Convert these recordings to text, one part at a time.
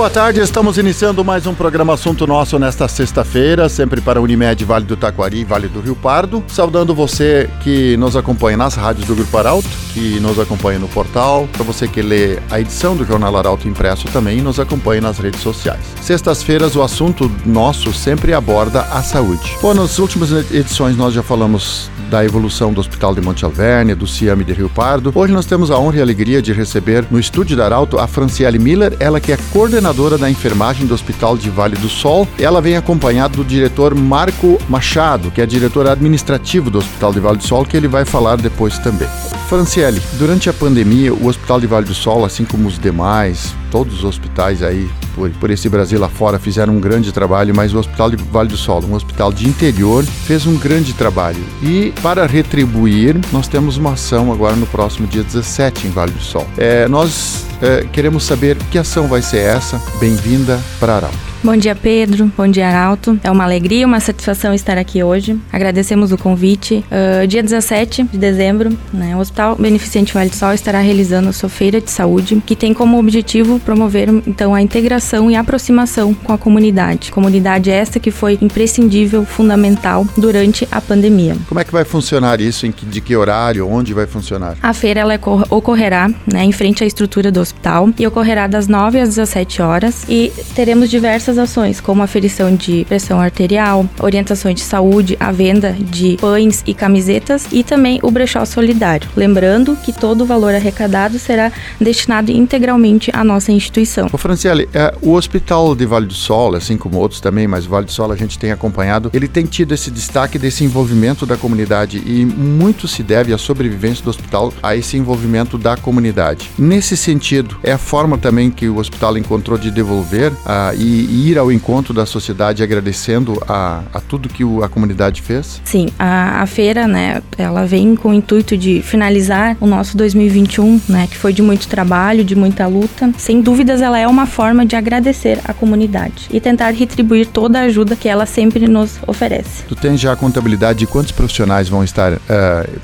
Boa tarde, estamos iniciando mais um programa Assunto Nosso nesta sexta-feira, sempre para Unimed Vale do Taquari e Vale do Rio Pardo. Saudando você que nos acompanha nas rádios do Grupo Arauto, que nos acompanha no portal, para você que lê a edição do Jornal Arauto impresso também e nos acompanha nas redes sociais. Sextas-feiras o assunto nosso sempre aborda a saúde. Bom, nas últimas edições nós já falamos da evolução do Hospital de Monte Alverne, do CIAME de Rio Pardo. Hoje nós temos a honra e a alegria de receber no estúdio da Arauto a Franciele Miller, ela que é coordenadora da enfermagem do Hospital de Vale do Sol. Ela vem acompanhada do diretor Marco Machado, que é diretor administrativo do Hospital de Vale do Sol, que ele vai falar depois também. Franciele, durante a pandemia, o Hospital de Vale do Sol, assim como os demais, todos os hospitais aí por, por esse Brasil lá fora fizeram um grande trabalho, mas o Hospital de Vale do Sol, um hospital de interior, fez um grande trabalho. E para retribuir, nós temos uma ação agora no próximo dia 17 em Vale do Sol. É, nós é, queremos saber que ação vai ser essa. Bem-vinda para Arauto. Bom dia, Pedro. Bom dia, Arauto. É uma alegria, uma satisfação estar aqui hoje. Agradecemos o convite. Uh, dia 17 de dezembro, né, o Hospital Beneficente Vale do Sol estará realizando a sua feira de saúde, que tem como objetivo promover então a integração e aproximação com a comunidade. Comunidade esta que foi imprescindível, fundamental durante a pandemia. Como é que vai funcionar isso? Em que, de que horário? Onde vai funcionar? A feira ela ocorrerá né, em frente à estrutura do hospital e ocorrerá das 9 às 17 horas e teremos diversas ações, como aferição de pressão arterial, orientações de saúde, a venda de pães e camisetas e também o brechó solidário. Lembrando que todo o valor arrecadado será destinado integralmente à nossa instituição. Ô Franciele, é, o Hospital de Vale do Sol, assim como outros também, mas o Vale do Sol a gente tem acompanhado, ele tem tido esse destaque desse envolvimento da comunidade e muito se deve à sobrevivência do hospital a esse envolvimento da comunidade. Nesse sentido, é a forma também que o hospital encontrou de devolver uh, e, e ir ao encontro da sociedade agradecendo a, a tudo que o, a comunidade fez? Sim, a, a feira, né, ela vem com o intuito de finalizar o nosso 2021, né, que foi de muito trabalho, de muita luta. Sem dúvidas, ela é uma forma de agradecer a comunidade e tentar retribuir toda a ajuda que ela sempre nos oferece. Tu tens já a contabilidade de quantos profissionais vão estar uh,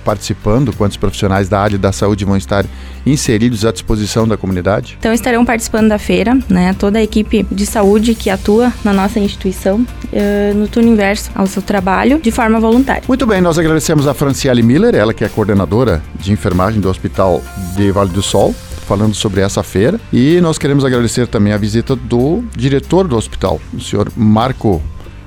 participando, quantos profissionais da área da saúde vão estar inseridos à disposição da comunidade? Então estarão participando da feira, né, toda a equipe de saúde que atua na nossa instituição uh, no turno inverso ao seu trabalho de forma voluntária. Muito bem, nós agradecemos a Franciele Miller, ela que é coordenadora de enfermagem do Hospital de Vale do Sol, falando sobre essa feira. E nós queremos agradecer também a visita do diretor do hospital, o senhor Marco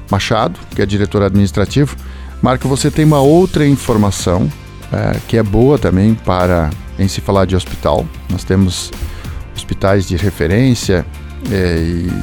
Machado, que é diretor administrativo. Marco, você tem uma outra informação é, que é boa também para em se falar de hospital. Nós temos hospitais de referência é,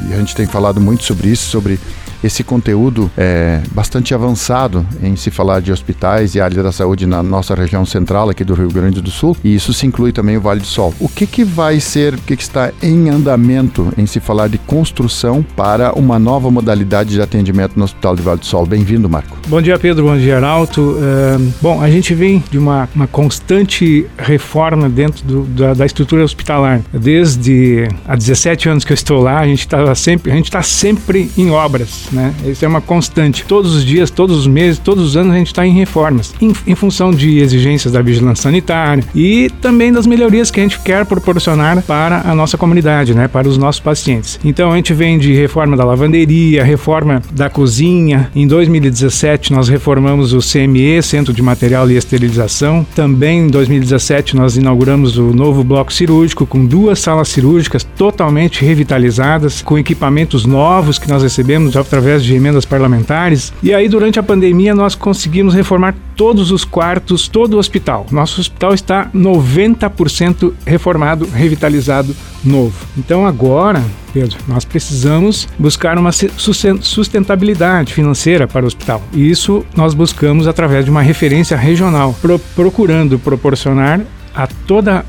e a gente tem falado muito sobre isso, sobre esse conteúdo é bastante avançado em se falar de hospitais e área da saúde na nossa região central aqui do Rio Grande do Sul, e isso se inclui também o Vale do Sol. O que, que vai ser, o que, que está em andamento em se falar de construção para uma nova modalidade de atendimento no Hospital de Vale do Sol? Bem-vindo, Marco. Bom dia, Pedro. Bom dia. É, bom, a gente vem de uma, uma constante reforma dentro do, da, da, estrutura hospitalar. Desde há 17 anos que eu estou lá, a gente está sempre, a gente está sempre em obras né? Isso é uma constante. Todos os dias, todos os meses, todos os anos a gente está em reformas, em, em, função de exigências da vigilância sanitária e também das melhorias que a gente quer proporcionar para a nossa comunidade, né? Para os nossos pacientes. Então a gente vem de reforma da lavanderia, reforma da cozinha. Em 2017 nós reformamos o CME, Centro de Material e Esterilização. Também em 2017 nós inauguramos o novo bloco cirúrgico com duas salas cirúrgicas totalmente revitalizadas, com equipamentos novos que nós recebemos através de emendas parlamentares. E aí, durante a pandemia, nós conseguimos reformar todos os quartos, todo o hospital. Nosso hospital está 90% reformado, revitalizado, novo. Então agora, Pedro, nós precisamos buscar uma sustentabilidade financeira para o hospital. E isso nós buscamos através de uma referência regional, pro procurando proporcionar a toda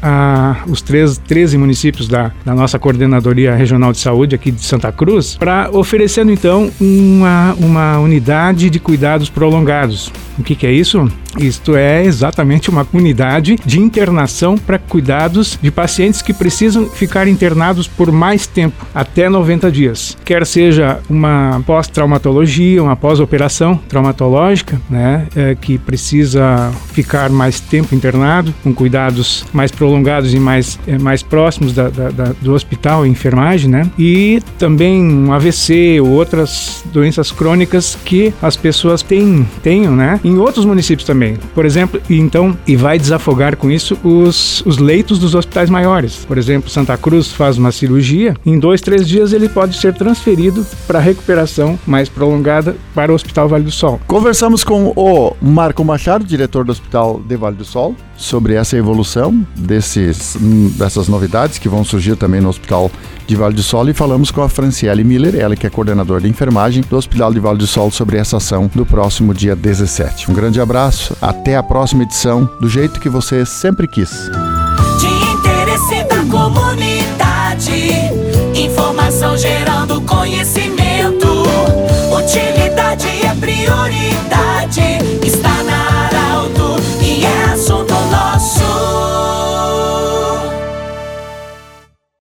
os três, 13 municípios da, da nossa coordenadoria regional de saúde aqui de Santa Cruz, para oferecendo então uma, uma unidade de cuidados prolongados O que, que é isso? Isto é exatamente uma unidade de internação para cuidados de pacientes que precisam ficar internados por mais tempo, até 90 dias. Quer seja uma pós-traumatologia, uma pós-operação traumatológica, né, é, que precisa ficar mais tempo internado, com cuidados mais prolongados e mais, é, mais próximos da, da, da, do hospital e enfermagem, né, e também um AVC ou outras doenças crônicas que as pessoas têm, tenham, né, em outros municípios também. Por exemplo, então, e vai desafogar com isso os, os leitos dos hospitais maiores. Por exemplo, Santa Cruz faz uma cirurgia, em dois, três dias ele pode ser transferido para recuperação mais prolongada para o Hospital Vale do Sol. Conversamos com o Marco Machado, diretor do Hospital de Vale do Sol, sobre essa evolução desses, hum, dessas novidades que vão surgir também no Hospital de Vale do Sol e falamos com a Franciele Miller, ela que é coordenadora de enfermagem do Hospital de Vale do Sol sobre essa ação do próximo dia 17. Um grande abraço, até a próxima edição do jeito que você sempre quis. De interesse da comunidade, informação gerando conhecimento